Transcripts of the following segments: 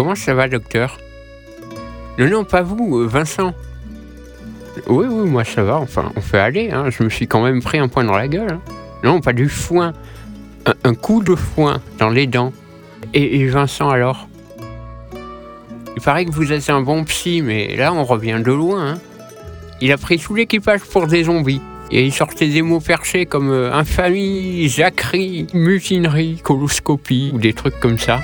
Comment ça va, docteur? Non, non, pas vous, euh, Vincent. Oui, oui, moi ça va, enfin, on fait aller, hein. je me suis quand même pris un point dans la gueule. hein. Non, pas du foin, un, coup de foin dans les dents. Et, et Vincent alors? Il paraît que vous êtes un bon psy, mais là on revient de loin. hein. Il a pris tout l'équipage pour des zombies. Et il sortait des mots perchés comme euh, infamie, jacquerie, mutinerie, coloscopie ou des trucs comme ça.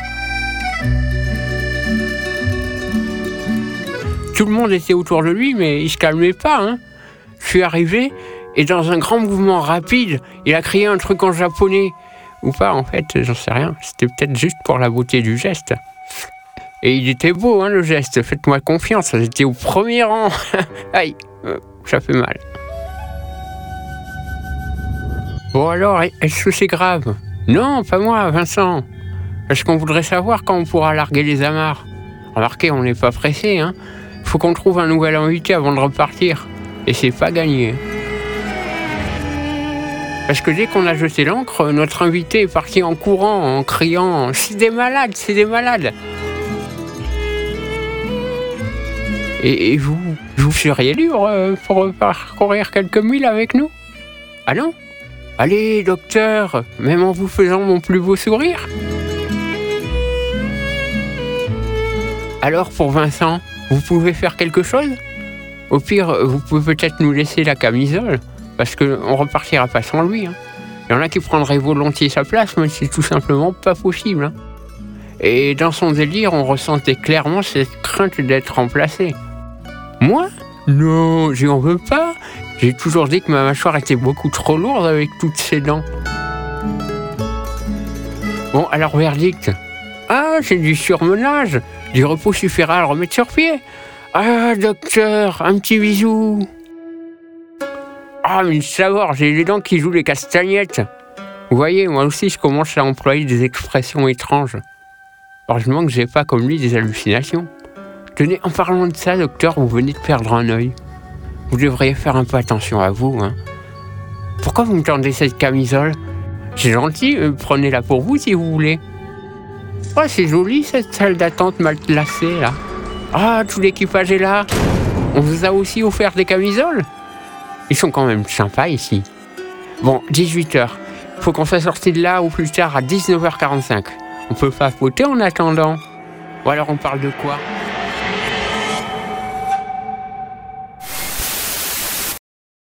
Tout le monde était autour de lui, mais il se calmait pas. Hein. Je suis arrivé et dans un grand mouvement rapide, il a crié un truc en japonais. Ou pas, en fait, j'en sais rien. C'était peut-être juste pour la beauté du geste. Et il était beau, hein, le geste. Faites-moi confiance, j'étais au premier rang. Aïe, euh, ça fait mal. Bon alors, est-ce que c'est grave? Non, pas moi, Vincent. Parce qu'on voudrait savoir quand on pourra larguer les amarres? Remarquez, on n'est pas pressé, hein. Faut qu'on trouve un nouvel invité avant de repartir. Et c'est pas gagné. Parce que dès qu'on a jeté l'encre, notre invité est parti en courant, en criant C'est des malades, c'est des malades! Et, vous, vous seriez libre euh, pour parcourir quelques milles avec nous? Ah non? Allez, docteur, même en vous faisant mon plus beau sourire. Alors pour Vincent, vous pouvez faire quelque chose? Au pire, vous pouvez peut-être nous laisser la camisole, parce qu'on repartira pas sans lui. hein. Il y en a qui prendraient volontiers sa place, mais c'est tout simplement pas possible. hein. Et dans son délire, on ressentait clairement cette crainte d'être remplacé. Moi? Non, j'y en veux pas. J'ai toujours dit que ma mâchoire était beaucoup trop lourde avec toutes ses dents. Bon, alors verdict. Ah, c'est du surmenage. Du repos suffira à le remettre sur pied. Ah, docteur, un petit bisou. Ah, mais savoir, j'ai les dents qui jouent les castagnettes. Vous voyez, moi aussi, je commence à employer des expressions étranges. Heureusement que j'ai pas comme lui des hallucinations. Tenez, en parlant de ça, docteur, vous venez de perdre un œil. Vous devriez faire un peu attention à vous, hein. Pourquoi vous me tendez cette camisole? C'est gentil, euh, prenez-la pour vous si vous voulez. Oh, c'est joli cette salle d'attente mal placée là. Ah, tout l'équipage est là. On vous a aussi offert des camisoles Ils sont quand même sympas ici. Bon, 18h. Faut qu'on soit sorti de là au plus tard à 19h45. On peut pas voter en attendant. Ou alors on parle de quoi?